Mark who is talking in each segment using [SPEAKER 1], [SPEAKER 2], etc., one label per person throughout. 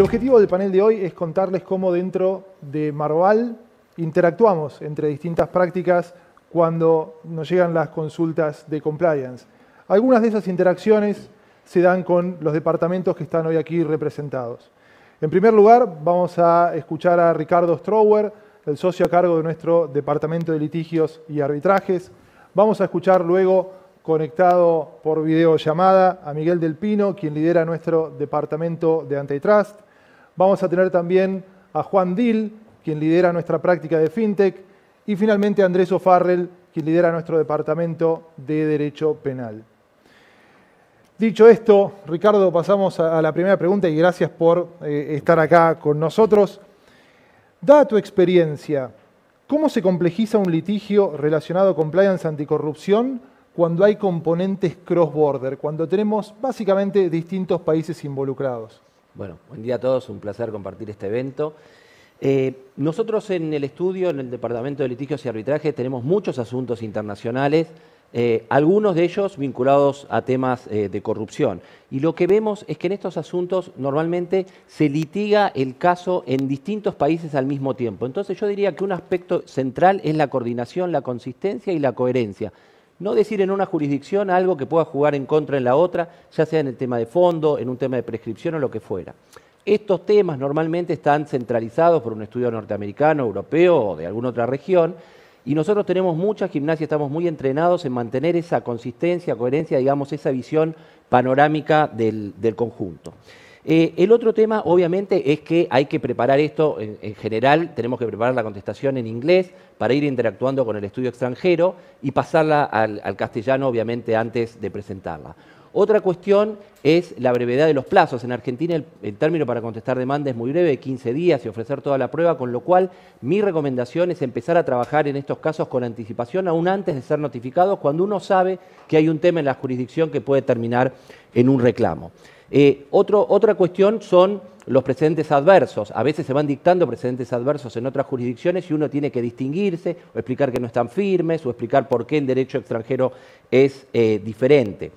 [SPEAKER 1] El objetivo del panel de hoy es contarles cómo dentro de Marval interactuamos entre distintas prácticas cuando nos llegan las consultas de compliance. Algunas de esas interacciones se dan con los departamentos que están hoy aquí representados. En primer lugar, vamos a escuchar a Ricardo Strower, el socio a cargo de nuestro Departamento de Litigios y Arbitrajes. Vamos a escuchar luego, conectado por videollamada, a Miguel Del Pino, quien lidera nuestro Departamento de Antitrust. Vamos a tener también a Juan Dil, quien lidera nuestra práctica de FinTech. Y finalmente a Andrés O'Farrell, quien lidera nuestro Departamento de Derecho Penal. Dicho esto, Ricardo, pasamos a la primera pregunta y gracias por eh, estar acá con nosotros. Dada tu experiencia, ¿cómo se complejiza un litigio relacionado con compliance anticorrupción cuando hay componentes cross-border, cuando tenemos básicamente distintos países involucrados?
[SPEAKER 2] Bueno, buen día a todos, un placer compartir este evento. Eh, nosotros en el estudio, en el Departamento de Litigios y Arbitraje, tenemos muchos asuntos internacionales eh, algunos de ellos vinculados a temas eh, de corrupción. Y lo que vemos es que en estos asuntos normalmente se litiga el caso en distintos países al mismo tiempo. Entonces yo diría que un aspecto central es la coordinación, la consistencia y la coherencia. No decir en una jurisdicción algo que pueda jugar en contra en la otra, ya sea en el tema de fondo, en un tema de prescripción o lo que fuera. Estos temas normalmente están centralizados por un estudio norteamericano, europeo o de alguna otra región, y nosotros tenemos mucha gimnasia, estamos muy entrenados en mantener esa consistencia, coherencia, digamos, esa visión panorámica del, conjunto. Eh, el otro tema, obviamente, es que hay que preparar esto en, general, tenemos que preparar la contestación en inglés para ir interactuando con el estudio extranjero y pasarla al castellano, obviamente, antes de presentarla. Otra cuestión es la brevedad de los plazos. En Argentina el, término para contestar demanda es muy breve, 15 días y ofrecer toda la prueba, con lo cual mi recomendación es empezar a trabajar en estos casos con anticipación, aún antes de ser notificados, cuando uno sabe que hay un tema en la jurisdicción que puede terminar en un reclamo. Eh, otra cuestión son los precedentes adversos. A veces se van dictando precedentes adversos en otras jurisdicciones y uno tiene que distinguirse o explicar que no están firmes o explicar por qué el derecho extranjero es eh, diferente.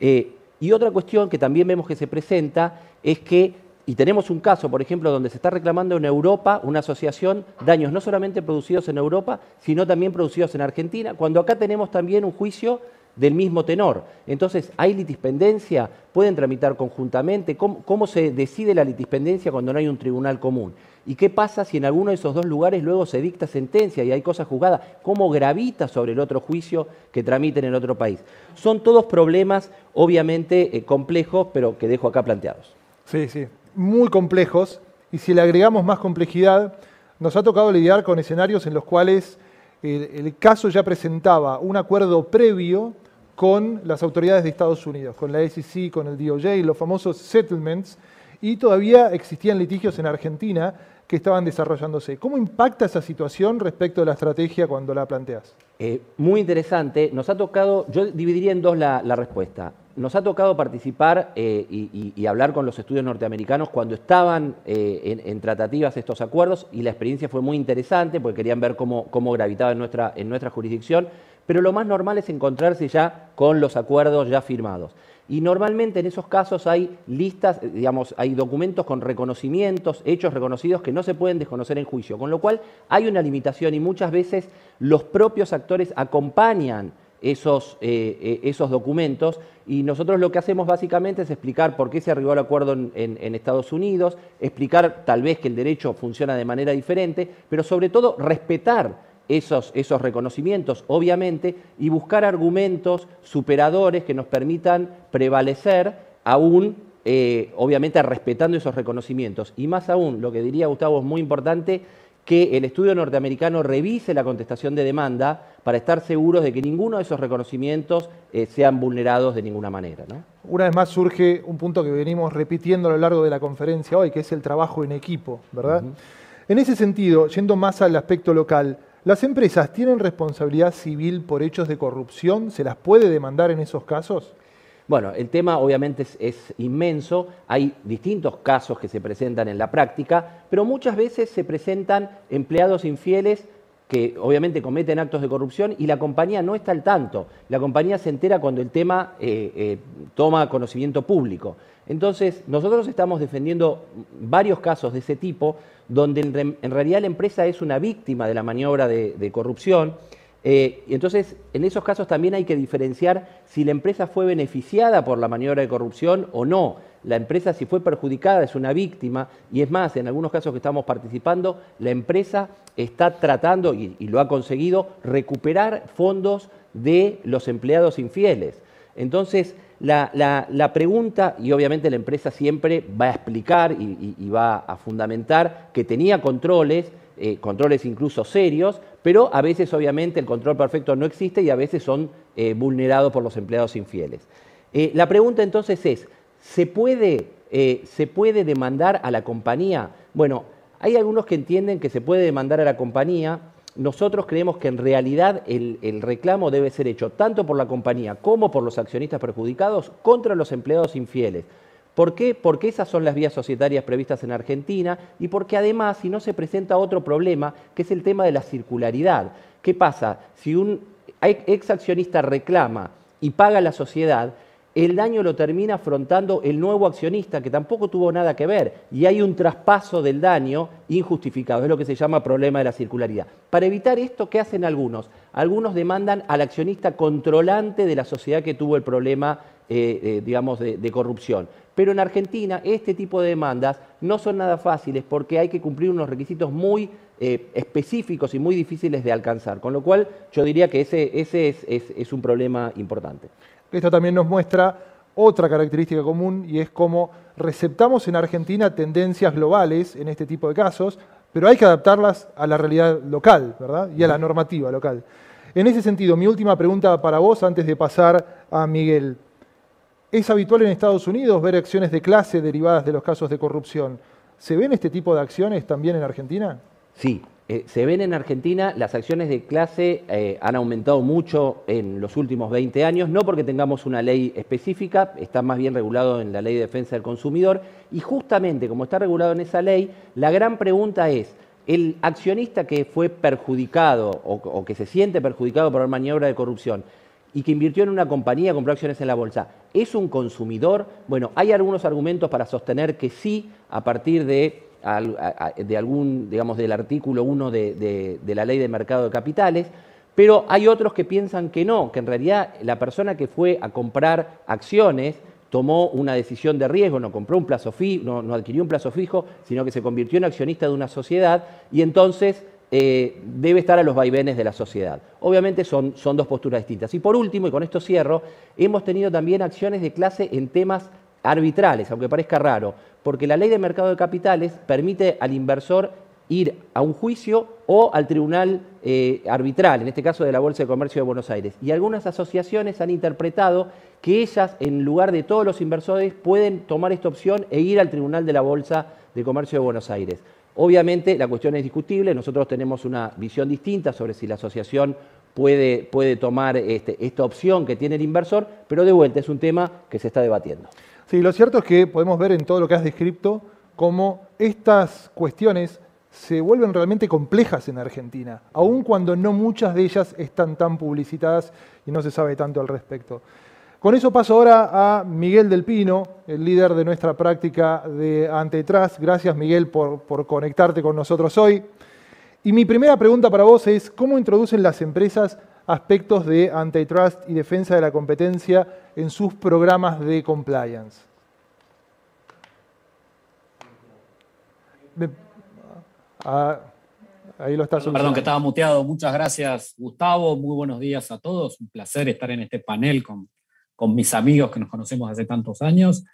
[SPEAKER 2] Eh, y otra cuestión que también vemos que se presenta es que, y tenemos un caso, por ejemplo, donde se está reclamando en Europa una asociación daños no solamente producidos en Europa, sino también producidos en Argentina, cuando acá tenemos también un juicio del mismo tenor. Entonces, ¿hay litispendencia? ¿Pueden tramitar conjuntamente? ¿Cómo, se decide la litispendencia cuando no hay un tribunal común? ¿Y qué pasa si en alguno de esos dos lugares luego se dicta sentencia y hay cosas juzgadas? ¿Cómo gravita sobre el otro juicio que tramiten en otro país? Son todos problemas, obviamente, eh, complejos, pero que dejo acá planteados.
[SPEAKER 1] Sí, sí, muy complejos. Y si le agregamos más complejidad, nos ha tocado lidiar con escenarios en los cuales el caso ya presentaba un acuerdo previo con las autoridades de Estados Unidos, con la SEC, con el DOJ, los famosos settlements, y todavía existían litigios en Argentina que estaban desarrollándose. ¿Cómo impacta esa situación respecto de la estrategia cuando la planteas?
[SPEAKER 2] Eh, muy interesante. Nos ha tocado, yo dividiría en dos la, respuesta. Nos ha tocado participar eh, y, hablar con los estudios norteamericanos cuando estaban eh, en, tratativas estos acuerdos y la experiencia fue muy interesante porque querían ver cómo, cómo gravitaba en nuestra, en nuestra jurisdicción, pero lo más normal es encontrarse ya con los acuerdos ya firmados. Y normalmente en esos casos hay listas, digamos, hay documentos con reconocimientos, hechos reconocidos que no se pueden desconocer en juicio, con lo cual hay una limitación y muchas veces los propios actores acompañan esos, eh, eh, esos documentos y nosotros lo que hacemos básicamente es explicar por qué se arribó al acuerdo en Estados Unidos, explicar tal vez que el derecho funciona de manera diferente, pero sobre todo respetar esos, esos reconocimientos, obviamente, y buscar argumentos superadores que nos permitan prevalecer aún, eh, obviamente, respetando esos reconocimientos. Y más aún, lo que diría Gustavo es muy importante, que el estudio norteamericano revise la contestación de demanda para estar seguros de que ninguno de esos reconocimientos eh, sean vulnerados de ninguna manera.
[SPEAKER 1] Una vez más surge un punto que venimos repitiendo a lo largo de la conferencia hoy, que es el trabajo en equipo, ¿verdad? En ese sentido, yendo más al aspecto local, ¿Las empresas tienen responsabilidad civil por hechos de corrupción? ¿Se las puede demandar en esos casos?
[SPEAKER 2] Bueno, el tema obviamente es, inmenso, hay distintos casos que se presentan en la práctica, pero muchas veces se presentan empleados infieles que obviamente cometen actos de corrupción y la compañía no está al tanto. La compañía se entera cuando el tema eh, eh, toma conocimiento público. Entonces, nosotros estamos defendiendo varios casos de ese tipo, donde en, realidad la empresa es una víctima de la maniobra de, corrupción. Eh, y entonces, en esos casos también hay que diferenciar si la empresa fue beneficiada por la maniobra de corrupción o no la empresa si fue perjudicada es una víctima y es más, en algunos casos que estamos participando, la empresa está tratando, y, lo ha conseguido, recuperar fondos de los empleados infieles. Entonces, la, pregunta, y obviamente la empresa siempre va a explicar y, va a fundamentar que tenía controles, eh, controles incluso serios, pero a veces obviamente el control perfecto no existe y a veces son eh, vulnerados por los empleados infieles. Eh, la pregunta entonces es, ¿Se puede, eh, ¿Se puede demandar a la compañía? Bueno, hay algunos que entienden que se puede demandar a la compañía. Nosotros creemos que en realidad el, reclamo debe ser hecho tanto por la compañía como por los accionistas perjudicados contra los empleados infieles. ¿Por qué? Porque esas son las vías societarias previstas en Argentina y porque además si no se presenta otro problema, que es el tema de la circularidad. ¿Qué pasa? Si un ex accionista reclama y paga la sociedad, el daño lo termina afrontando el nuevo accionista, que tampoco tuvo nada que ver, y hay un traspaso del daño injustificado, es lo que se llama problema de la circularidad. Para evitar esto, ¿qué hacen algunos? Algunos demandan al accionista controlante de la sociedad que tuvo el problema, eh, eh, digamos, de, corrupción. Pero en Argentina este tipo de demandas no son nada fáciles porque hay que cumplir unos requisitos muy eh, específicos y muy difíciles de alcanzar, con lo cual yo diría que ese, es un problema importante.
[SPEAKER 1] Esto también nos muestra otra característica común y es cómo receptamos en Argentina tendencias globales en este tipo de casos, pero hay que adaptarlas a la realidad local, ¿verdad? Y a la normativa local. En ese sentido, mi última pregunta para vos antes de pasar a Miguel. ¿Es habitual en Estados Unidos ver acciones de clase derivadas de los casos de corrupción? ¿Se ven este tipo de acciones también en Argentina?
[SPEAKER 2] Sí, eh, se ven en Argentina, las acciones de clase eh, han aumentado mucho en los últimos 20 años, no porque tengamos una ley específica, está más bien regulado en la ley de defensa del consumidor, y justamente como está regulado en esa ley, la gran pregunta es, el accionista que fue perjudicado o, que se siente perjudicado por la maniobra de corrupción y que invirtió en una compañía, compró acciones en la bolsa, ¿es un consumidor? Bueno, hay algunos argumentos para sostener que sí, a partir de de algún, digamos, del artículo 1 de, la ley de mercado de capitales, pero hay otros que piensan que no, que en realidad la persona que fue a comprar acciones tomó una decisión de riesgo, no compró un plazo fijo, no, adquirió un plazo fijo, sino que se convirtió en accionista de una sociedad y entonces eh, debe estar a los vaivenes de la sociedad. Obviamente son, son dos posturas distintas. Y por último, y con esto cierro, hemos tenido también acciones de clase en temas arbitrales, aunque parezca raro, porque la ley de mercado de capitales permite al inversor ir a un juicio o al tribunal eh, arbitral, en este caso de la Bolsa de Comercio de Buenos Aires. Y algunas asociaciones han interpretado que ellas, en lugar de todos los inversores, pueden tomar esta opción e ir al tribunal de la Bolsa de Comercio de Buenos Aires. Obviamente la cuestión es discutible, nosotros tenemos una visión distinta sobre si la asociación puede, puede tomar este, esta opción que tiene el inversor, pero de vuelta es un tema que se está debatiendo.
[SPEAKER 1] Sí, lo cierto es que podemos ver en todo lo que has descrito cómo estas cuestiones se vuelven realmente complejas en Argentina, aun cuando no muchas de ellas están tan publicitadas y no se sabe tanto al respecto. Con eso paso ahora a Miguel del Pino, el líder de nuestra práctica de antitrust. Gracias Miguel por, por conectarte con nosotros hoy. Y mi primera pregunta para vos es, ¿cómo introducen las empresas aspectos de antitrust y defensa de la competencia en sus programas de compliance.
[SPEAKER 3] Ah, ahí lo está Perdón, que estaba muteado. Muchas gracias, Gustavo. Muy buenos días a todos. Un placer estar en este panel con, con mis amigos que nos conocemos hace tantos años.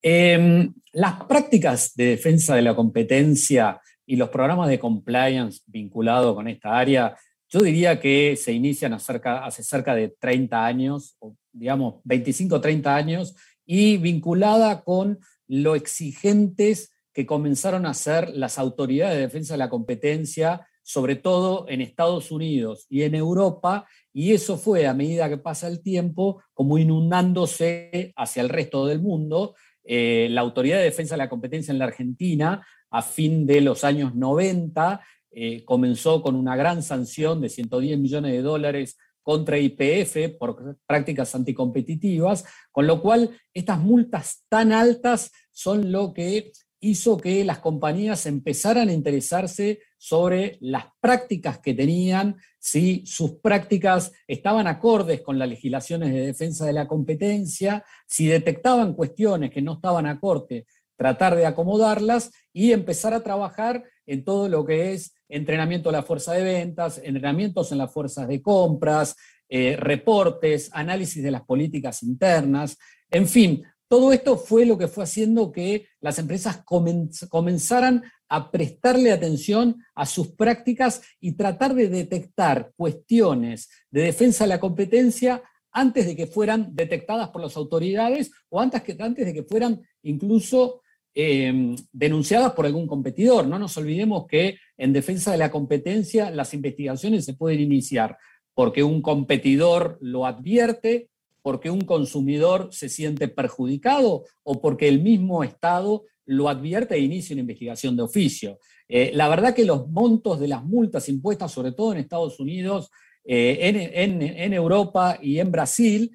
[SPEAKER 3] Em, las prácticas de defensa de la competencia y los programas de compliance vinculados con esta área yo diría que se inician hace cerca de 30 años, o digamos 25 o 30 años, y vinculada con lo exigentes que comenzaron a ser las autoridades de defensa de la competencia, sobre todo en Estados Unidos y en Europa, y eso fue a medida que pasa el tiempo como inundándose hacia el resto del mundo. Eh, la Autoridad de Defensa de la Competencia en la Argentina, a fin de los años 90, eh, comenzó con una gran sanción de 110 millones de dólares contra IPF por prácticas anticompetitivas, con lo cual estas multas tan altas son lo que hizo que las compañías empezaran a interesarse sobre las prácticas que tenían, si sus prácticas estaban acordes con las legislaciones de defensa de la competencia, si detectaban cuestiones que no estaban acorde, tratar de acomodarlas y empezar a trabajar en todo lo que es entrenamiento de la fuerza de ventas, entrenamientos en las fuerzas de compras, eh, reportes, análisis de las políticas internas, en fin, todo esto fue lo que fue haciendo que las empresas comenzaran a prestarle atención a sus prácticas y tratar de detectar cuestiones de defensa de la competencia antes de que fueran detectadas por las autoridades o antes, de que fueran incluso eh, denunciadas por algún competidor. No nos olvidemos que en defensa de la competencia las investigaciones se pueden iniciar porque un competidor lo advierte, porque un consumidor se siente perjudicado o porque el mismo Estado lo advierte e inicia una investigación de oficio. Eh, la verdad que los montos de las multas impuestas, sobre todo en Estados Unidos, eh, en, Europa y en Brasil,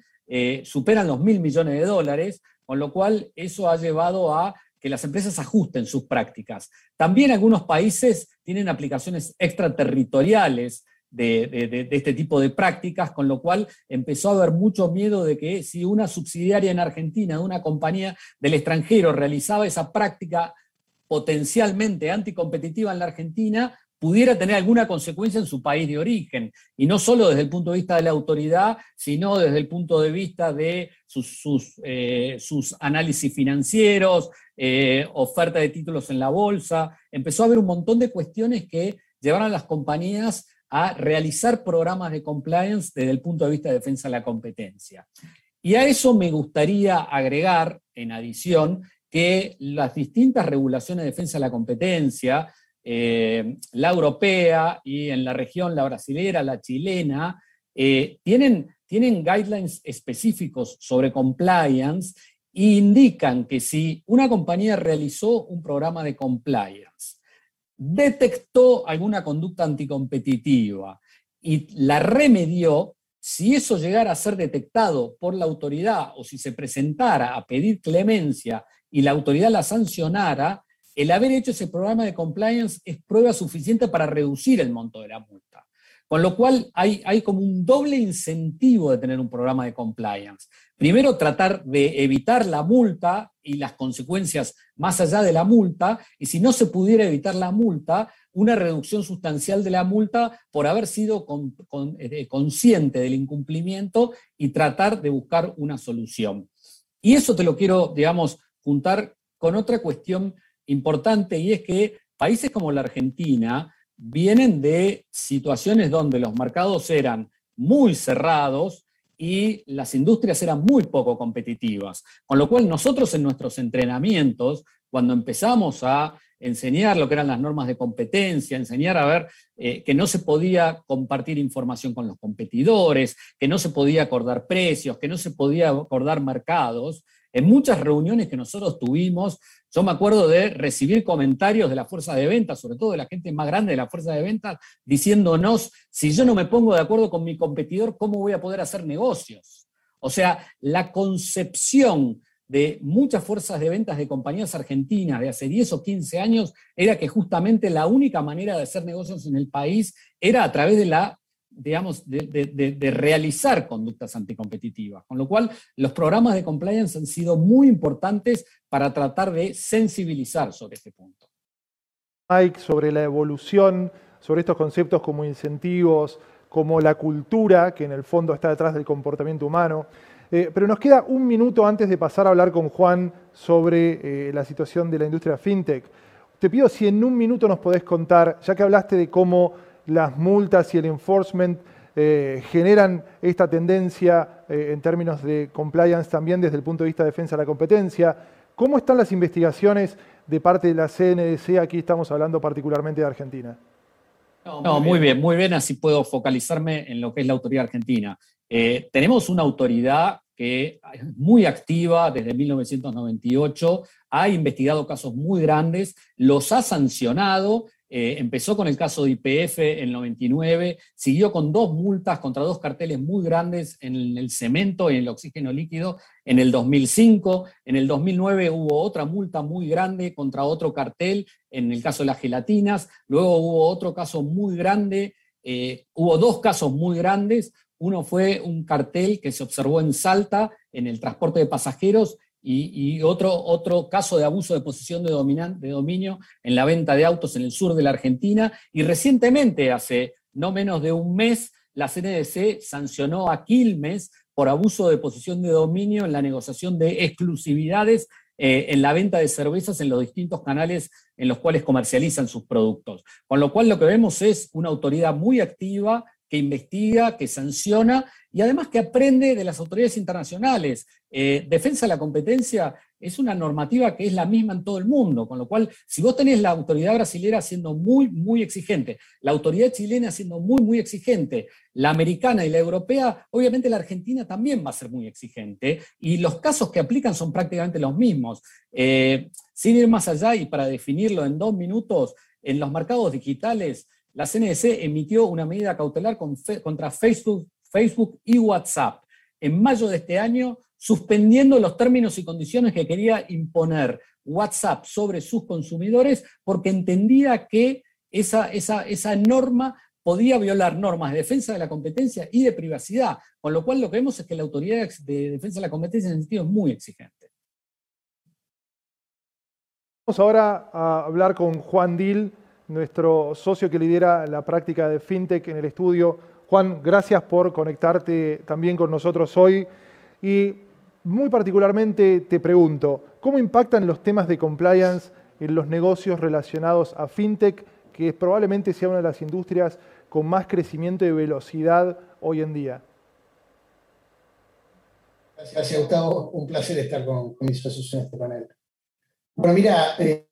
[SPEAKER 3] superan los mil millones de dólares, con lo cual eso ha llevado a que las empresas ajusten sus prácticas. También algunos países tienen aplicaciones extraterritoriales de, este tipo de prácticas, con lo cual empezó a haber mucho miedo de que si una subsidiaria en Argentina de una compañía del extranjero realizaba esa práctica potencialmente anticompetitiva en la Argentina, pudiera tener alguna consecuencia en su país de origen, y no solo desde el punto de vista de la autoridad, sino desde el punto de vista de sus, eh, análisis financieros, eh, oferta de títulos en la bolsa. Empezó a haber un montón de cuestiones que llevaron a las compañías a realizar programas de compliance desde el punto de vista de defensa de la competencia. Y a eso me gustaría agregar, en adición, que las distintas regulaciones de defensa de la competencia, eh, la europea y en la región la brasilera, la chilena, eh, tienen, tienen guidelines específicos sobre compliance e indican que si una compañía realizó un programa de compliance, detectó alguna conducta anticompetitiva y la remedió, si eso llegara a ser detectado por la autoridad o si se presentara a pedir clemencia y la autoridad la sancionara, el haber hecho ese programa de compliance es prueba suficiente para reducir el monto de la multa. Con lo cual hay, como un doble incentivo de tener un programa de compliance. Primero, tratar de evitar la multa y las consecuencias más allá de la multa, y si no se pudiera evitar la multa, una reducción sustancial de la multa por haber sido eh, consciente del incumplimiento y tratar de buscar una solución. Y eso te lo quiero, digamos, juntar con otra cuestión importante y es que países como la Argentina vienen de situaciones donde los mercados eran muy cerrados y las industrias eran muy poco competitivas. Con lo cual nosotros en nuestros entrenamientos, cuando empezamos a enseñar lo que eran las normas de competencia, enseñar a ver eh, que no se podía compartir información con los competidores, que no se podía acordar precios, que no se podía acordar mercados, en muchas reuniones que nosotros tuvimos, yo me acuerdo de recibir comentarios de la fuerza de ventas, sobre todo de la gente más grande de la fuerza de ventas, diciéndonos, si yo no me pongo de acuerdo con mi competidor, ¿cómo voy a poder hacer negocios? O sea, la concepción de muchas fuerzas de ventas de compañías argentinas de hace 10 o 15 años era que justamente la única manera de hacer negocios en el país era a través de la digamos, de, realizar conductas anticompetitivas. Con lo cual, los programas de compliance han sido muy importantes para tratar de sensibilizar sobre este punto.
[SPEAKER 1] Mike, sobre la evolución, sobre estos conceptos como incentivos, como la cultura, que en el fondo está detrás del comportamiento humano. Eh, pero nos queda un minuto antes de pasar a hablar con Juan sobre eh, la situación de la industria fintech. Te pido si en un minuto nos podés contar, ya que hablaste de cómo las multas y el enforcement eh, generan esta tendencia eh, en términos de compliance también desde el punto de vista de defensa de la competencia. ¿Cómo están las investigaciones de parte de la CNDC? Aquí estamos hablando particularmente de Argentina.
[SPEAKER 3] No, muy bien, muy bien, así puedo focalizarme en lo que es la autoridad argentina. Eh, tenemos una autoridad que es muy activa desde 1998, ha investigado casos muy grandes, los ha sancionado eh, empezó con el caso de IPF en el 99, siguió con dos multas contra dos carteles muy grandes en el cemento y en el oxígeno líquido en el 2005. En el 2009 hubo otra multa muy grande contra otro cartel en el caso de las gelatinas. Luego hubo otro caso muy grande, eh, hubo dos casos muy grandes. Uno fue un cartel que se observó en Salta en el transporte de pasajeros y, otro, otro caso de abuso de posición de, dominio en la venta de autos en el sur de la Argentina. Y recientemente, hace no menos de un mes, la CNDC sancionó a Quilmes por abuso de posición de dominio en la negociación de exclusividades eh, en la venta de cervezas en los distintos canales en los cuales comercializan sus productos. Con lo cual lo que vemos es una autoridad muy activa que investiga, que sanciona y además que aprende de las autoridades internacionales. Eh, defensa de la competencia es una normativa que es la misma en todo el mundo, con lo cual, si vos tenés la autoridad brasilera siendo muy, muy exigente, la autoridad chilena siendo muy, muy exigente, la americana y la europea, obviamente la argentina también va a ser muy exigente, y los casos que aplican son prácticamente los mismos. Eh, sin ir más allá y para definirlo en dos minutos, en los mercados digitales, la CNDC emitió una medida cautelar contra Facebook, Facebook y WhatsApp en mayo de este año, suspendiendo los términos y condiciones que quería imponer WhatsApp sobre sus consumidores porque entendía que esa, esa, esa norma podía violar normas de defensa de la competencia y de privacidad, con lo cual lo que vemos es que la autoridad de defensa de la competencia en ese sentido es muy exigente.
[SPEAKER 1] Vamos ahora a hablar con Juan Dil, nuestro socio que lidera la práctica de FinTech en el estudio. Juan, gracias por conectarte también con nosotros hoy. Y muy particularmente te pregunto, ¿cómo impactan los temas de compliance en los negocios relacionados a FinTech, que probablemente sea una de las industrias con más crecimiento y velocidad hoy en día?
[SPEAKER 4] Gracias, Gustavo. Un placer estar con, mis socios en este panel. Bueno, mira, eh,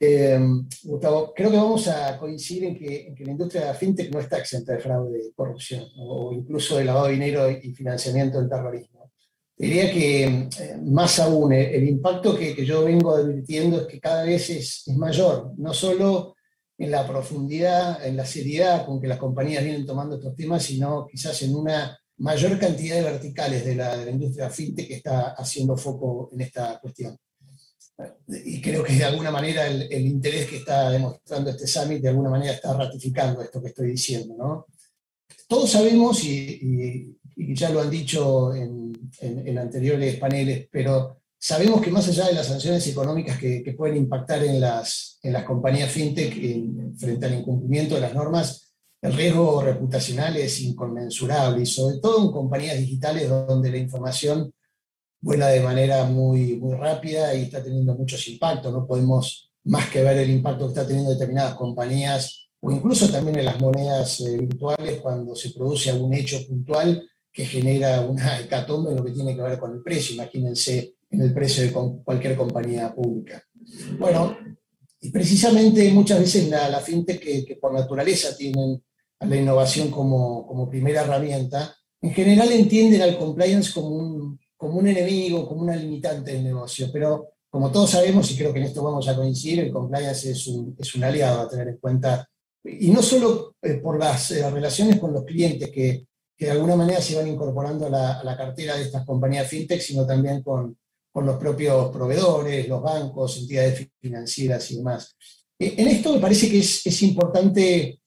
[SPEAKER 4] eh, Gustavo, creo que vamos a coincidir en que, la industria de la fintech no está exenta de fraude y corrupción, o incluso de lavado de dinero y financiamiento del terrorismo. Diría que eh, más aún, el, impacto que, yo vengo advirtiendo es que cada vez es, mayor, no solo en la profundidad, en la seriedad con que las compañías vienen tomando estos temas, sino quizás en una mayor cantidad de verticales de la industria fintech que está haciendo foco en esta cuestión y creo que de alguna manera el, interés que está demostrando este summit de alguna manera está ratificando esto que estoy diciendo. ¿no? Todos sabemos, y, ya lo han dicho en, en, anteriores paneles, pero sabemos que más allá de las sanciones económicas que, que pueden impactar en las, en las compañías fintech frente al incumplimiento de las normas, el riesgo reputacional es inconmensurable, y sobre todo en compañías digitales donde la información vuela de manera muy, muy rápida y está teniendo muchos impactos. No podemos más que ver el impacto que está teniendo determinadas compañías o incluso también en las monedas eh, virtuales cuando se produce algún hecho puntual que genera una hecatombe en lo que tiene que ver con el precio. Imagínense en el precio de cualquier compañía pública. Bueno, y precisamente muchas veces la, la fintech que, que, por naturaleza tienen a la innovación como, como primera herramienta, en general entienden al compliance como un, como un enemigo, como una limitante del negocio. Pero como todos sabemos, y creo que en esto vamos a coincidir, el compliance es un, es un aliado a tener en cuenta, y no solo eh, por las eh, relaciones con los clientes que, que, de alguna manera se van incorporando a la, a la, cartera de estas compañías fintech, sino también con, con los propios proveedores, los bancos, entidades financieras y demás. Eh, en esto me parece que es, es importante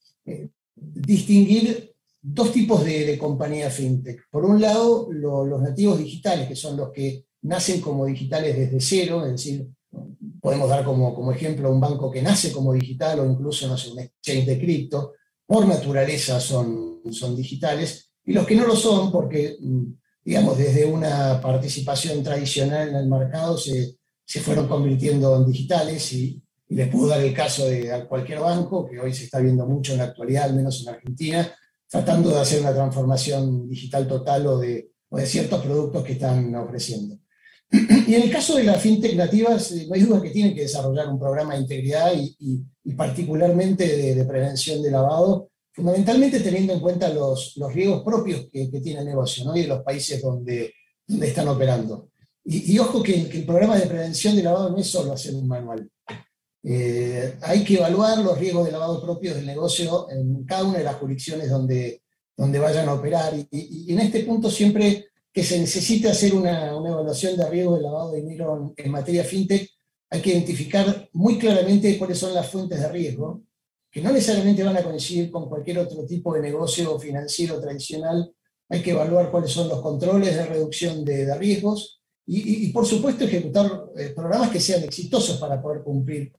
[SPEAKER 4] distinguir dos tipos de, compañías fintech. Por un lado, los nativos digitales, que son los que nacen como digitales desde cero, es decir, podemos dar como, como ejemplo un banco que nace como digital o incluso no un exchange de cripto, por naturaleza son, son digitales, y los que no lo son porque, digamos, desde una participación tradicional en el mercado se, se fueron convirtiendo en digitales y, y les puedo dar el caso de cualquier banco, que hoy se está viendo mucho en la actualidad, al menos en Argentina, tratando de hacer una transformación digital total o de, ciertos productos que están ofreciendo. Y en el caso de las fintech nativas, eh, no hay duda que tienen que desarrollar un programa de integridad y, particularmente de, prevención de lavado, fundamentalmente teniendo en cuenta los, los riesgos propios que, tiene el negocio ¿no? y de los países donde, donde están operando. Y, ojo que, que, el programa de prevención de lavado no es solo hacer un manual. Eh, hay que evaluar los riesgos de lavado propio del negocio en cada una de las jurisdicciones donde, donde vayan a operar. Y, en este punto siempre que se necesite hacer una, evaluación de riesgo de lavado de dinero en, materia fintech, hay que identificar muy claramente cuáles son las fuentes de riesgo, que no necesariamente van a coincidir con cualquier otro tipo de negocio financiero tradicional. Hay que evaluar cuáles son los controles de reducción de, riesgos y, por supuesto, ejecutar eh, programas que sean exitosos para poder cumplir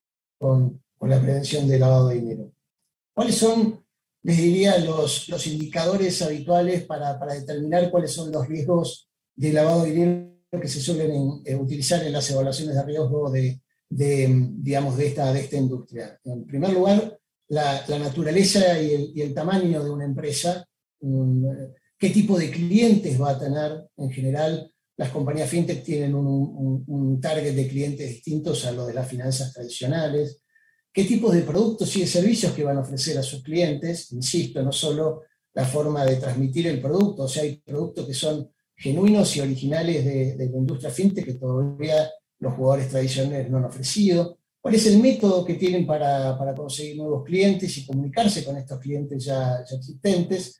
[SPEAKER 4] con, la prevención del lavado de dinero. ¿Cuáles son, les diría, los, los indicadores habituales para, para, determinar cuáles son los riesgos de lavado de dinero que se suelen eh, utilizar en las evaluaciones de riesgo de, de, digamos, de, esta, de esta industria? En primer lugar, la, naturaleza y el, tamaño de una empresa, mm, qué tipo de clientes va a tener en general. Las compañías fintech tienen un, target de clientes distintos a los de las finanzas tradicionales. Qué tipos de productos y servicios que van a ofrecer a sus clientes, insisto, no solo la forma de transmitir el producto, o sea, hay productos que son genuinos y originales de, la industria fintech que todavía los jugadores tradicionales no han ofrecido, cuál es el método que tienen para, conseguir nuevos clientes y comunicarse con estos clientes ya, existentes,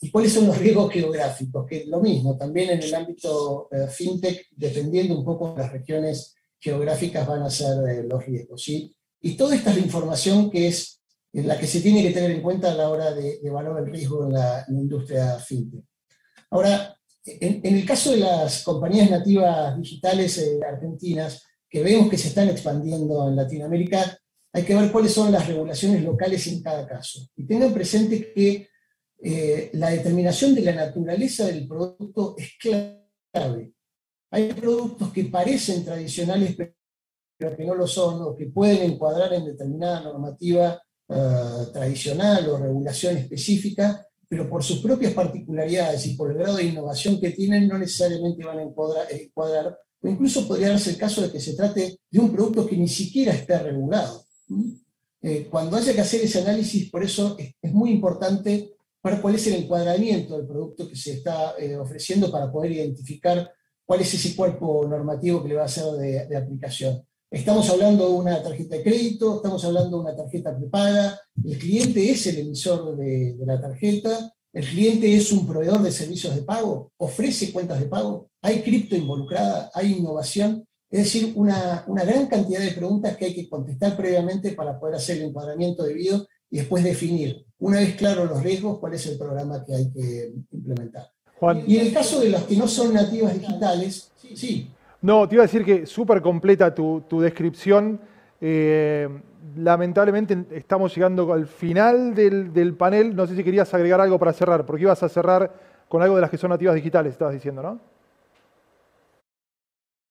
[SPEAKER 4] y cuáles son los riesgos geográficos, que es lo mismo, también en el ámbito eh, fintech, dependiendo un poco de las regiones geográficas van a ser eh, los riesgos. ¿sí? Y toda esta es la información que es la que se tiene que tener en cuenta a la hora de, evaluar el riesgo en la, industria fintech. Ahora, en, el caso de las compañías nativas digitales eh, argentinas, que vemos que se están expandiendo en Latinoamérica, hay que ver cuáles son las regulaciones locales en cada caso. Y tengan presente que eh, la determinación de la naturaleza del producto es clave. Hay productos que parecen tradicionales, pero que no lo son o que pueden encuadrar en determinada normativa eh, tradicional o regulación específica, pero por sus propias particularidades y por el grado de innovación que tienen no necesariamente van a encuadrar, o incluso podría darse el caso de que se trate de un producto que ni siquiera esté regulado. Eh, cuando haya que hacer ese análisis, por eso es, muy importante ver cuál es el encuadramiento del producto que se está eh, ofreciendo para poder identificar cuál es ese cuerpo normativo que le va a ser de aplicación. Estamos hablando de una tarjeta de crédito, estamos hablando de una tarjeta prepaga, el cliente es el emisor de, la tarjeta, el cliente es un proveedor de servicios de pago, ofrece cuentas de pago, hay cripto involucrada, hay innovación, es decir, una, una gran cantidad de preguntas que hay que contestar previamente para poder hacer el encuadramiento debido y después definir, una vez claro los riesgos, cuál es el programa que hay que implementar. Y en el caso de las que no son nativas digitales, sí,
[SPEAKER 1] no, te iba a decir que súper completa tu, descripción. Eh, lamentablemente estamos llegando al final del, panel. No sé si querías agregar algo para cerrar, porque ibas a cerrar con algo de las que son nativas digitales, estabas diciendo, ¿no?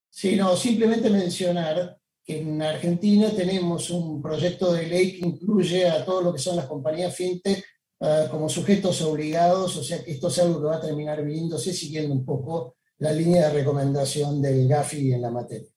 [SPEAKER 4] Sí, no, simplemente mencionar en Argentina tenemos un proyecto de ley que incluye a todo lo que son las compañías fintech eh, como sujetos obligados, o sea que esto es algo que va a terminar viéndose siguiendo un poco la línea de recomendación del GAFI en la materia.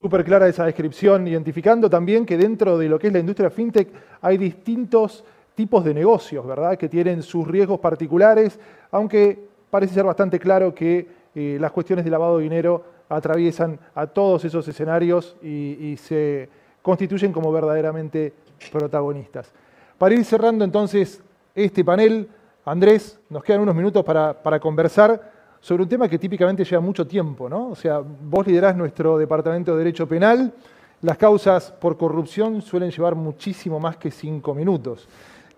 [SPEAKER 1] Súper clara esa descripción, identificando también que dentro de lo que es la industria fintech hay distintos tipos de negocios, ¿verdad? Que tienen sus riesgos particulares, aunque parece ser bastante claro que eh, las cuestiones de lavado de dinero atraviesan a todos esos escenarios y, se constituyen como verdaderamente protagonistas. Para ir cerrando entonces este panel, Andrés, nos quedan unos minutos para, para conversar sobre un tema que típicamente lleva mucho tiempo, ¿no? O sea, vos liderás nuestro Departamento de Derecho Penal, las causas por corrupción suelen llevar muchísimo más que cinco minutos.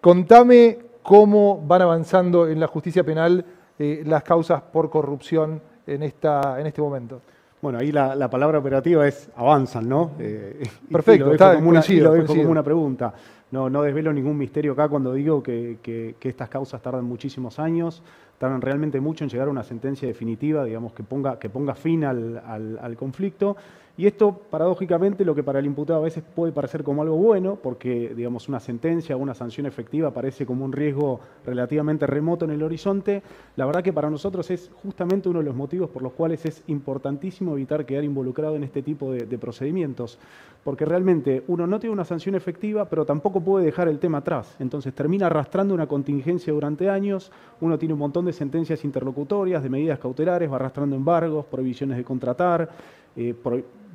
[SPEAKER 1] Contame cómo van avanzando en la justicia penal eh, las causas por corrupción en, esta, en este momento.
[SPEAKER 5] Bueno, ahí la, palabra operativa es avanzan, ¿no? Eh,
[SPEAKER 1] Perfecto, está como una,
[SPEAKER 5] lo dejo como una pregunta. No, no desvelo ningún misterio acá cuando digo que, que, estas causas tardan muchísimos años, tardan realmente mucho en llegar a una sentencia definitiva, digamos, que ponga, que ponga fin al, al conflicto. Y esto, paradójicamente, lo que para el imputado a veces puede parecer como algo bueno, porque, digamos, una sentencia o una sanción efectiva parece como un riesgo relativamente remoto en el horizonte, la verdad que para nosotros es justamente uno de los motivos por los cuales es importantísimo evitar quedar involucrado en este tipo de, procedimientos, porque realmente uno no tiene una sanción efectiva, pero tampoco puede dejar el tema atrás. Entonces termina arrastrando una contingencia durante años, uno tiene un montón de sentencias interlocutorias, de medidas cautelares, va arrastrando embargos, prohibiciones de contratar, eh,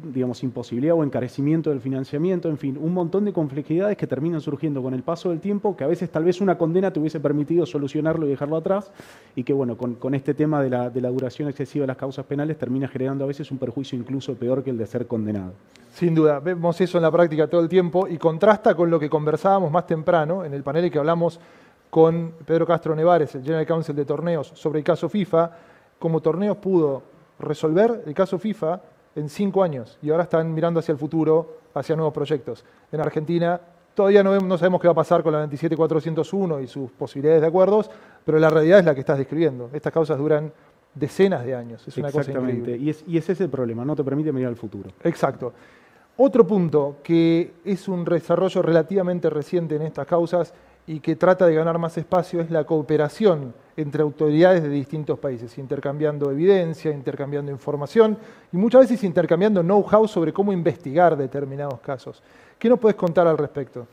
[SPEAKER 5] digamos, imposibilidad o encarecimiento del financiamiento, en fin, un montón de complejidades que terminan surgiendo con el paso del tiempo, que a veces tal vez una condena te hubiese permitido solucionarlo y dejarlo atrás, y que bueno, con, este tema de la, duración excesiva de las causas penales termina generando a veces un perjuicio incluso peor que el de ser condenado.
[SPEAKER 1] Sin duda, vemos eso en la práctica todo el tiempo y contrasta con lo que conversábamos más temprano en el panel que hablamos con Pedro Castro Nevares, el General Counsel de Torneos, sobre el caso FIFA, cómo Torneos pudo resolver el caso FIFA en cinco años y ahora están mirando hacia el futuro, hacia nuevos proyectos. En Argentina todavía no, no sabemos qué va a pasar con la 27401 y sus posibilidades de acuerdos, pero la realidad es la que estás describiendo. Estas causas duran decenas de años.
[SPEAKER 5] Es una Exactamente. Cosa y, es, y ese es el problema, no te permite mirar al futuro.
[SPEAKER 1] Exacto. Otro punto que es un desarrollo relativamente reciente en estas causas y que trata de ganar más espacio es la cooperación entre autoridades de distintos países, intercambiando evidencia, intercambiando información y muchas veces intercambiando know-how sobre cómo investigar determinados casos. ¿Qué nos puedes contar al respecto?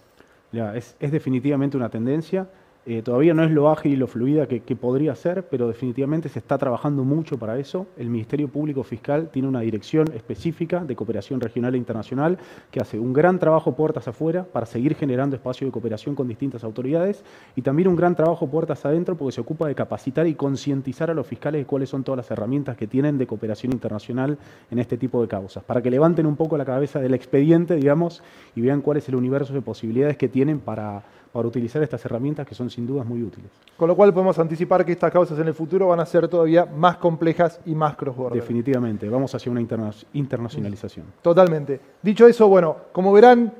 [SPEAKER 5] Es definitivamente una tendencia. Eh, todavía no es lo ágil y lo fluida que, podría ser, pero definitivamente se está trabajando mucho para eso. El Ministerio Público Fiscal tiene una dirección específica de cooperación regional e internacional que hace un gran trabajo puertas afuera para seguir generando espacio de cooperación con distintas autoridades y también un gran trabajo puertas adentro porque se ocupa de capacitar y concientizar a los fiscales de cuáles son todas las herramientas que tienen de cooperación internacional en este tipo de causas, para que levanten un poco la cabeza del expediente, digamos, y vean cuál es el universo de posibilidades que tienen para para utilizar estas herramientas que son sin dudas muy útiles.
[SPEAKER 1] Con lo cual podemos anticipar que estas causas en el futuro van a ser todavía más complejas y más cross-border.
[SPEAKER 5] Definitivamente, vamos hacia una internacionalización.
[SPEAKER 1] Totalmente. Dicho eso, bueno, como verán,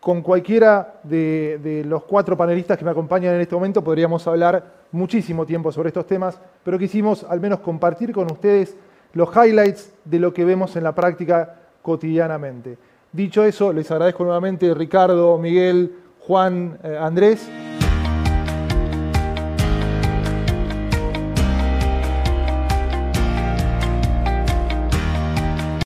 [SPEAKER 1] con cualquiera de, de, los cuatro panelistas que me acompañan en este momento podríamos hablar muchísimo tiempo sobre estos temas, pero quisimos al menos compartir con ustedes los highlights de lo que vemos en la práctica cotidianamente. Dicho eso, les agradezco nuevamente Ricardo, Miguel, Juan, eh, Andrés.